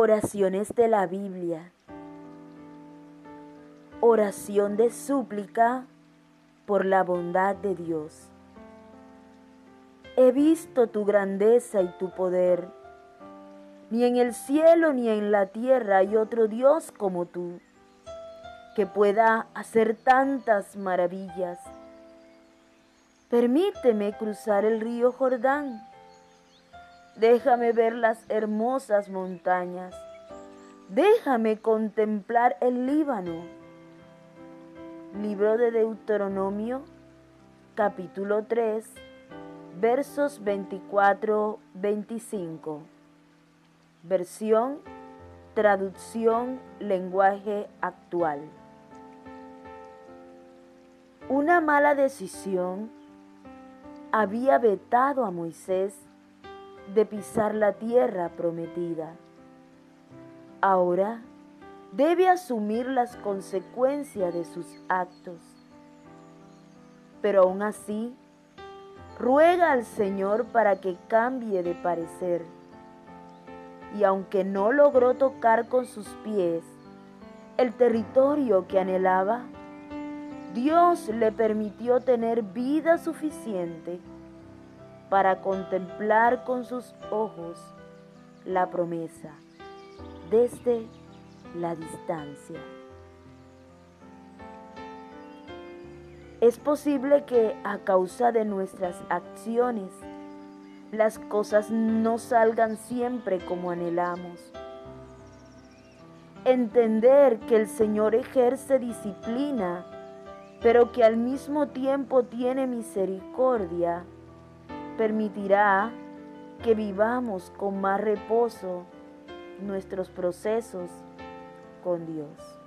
Oraciones de la Biblia. Oración de súplica por la bondad de Dios. He visto tu grandeza y tu poder. Ni en el cielo ni en la tierra hay otro Dios como tú, que pueda hacer tantas maravillas. Permíteme cruzar el río Jordán Déjame ver las hermosas montañas. Déjame contemplar el Líbano. Libro de Deuteronomio, capítulo 3, versos 24-25. Versión, traducción, lenguaje actual. Una mala decisión había vetado a Moisés de pisar la tierra prometida. Ahora debe asumir las consecuencias de sus actos. Pero aún así, ruega al Señor para que cambie de parecer. Y aunque no logró tocar con sus pies el territorio que anhelaba, Dios le permitió tener vida suficiente para contemplar con sus ojos la promesa desde la distancia. Es posible que a causa de nuestras acciones las cosas no salgan siempre como anhelamos. Entender que el Señor ejerce disciplina, pero que al mismo tiempo tiene misericordia permitirá que vivamos con más reposo nuestros procesos con Dios.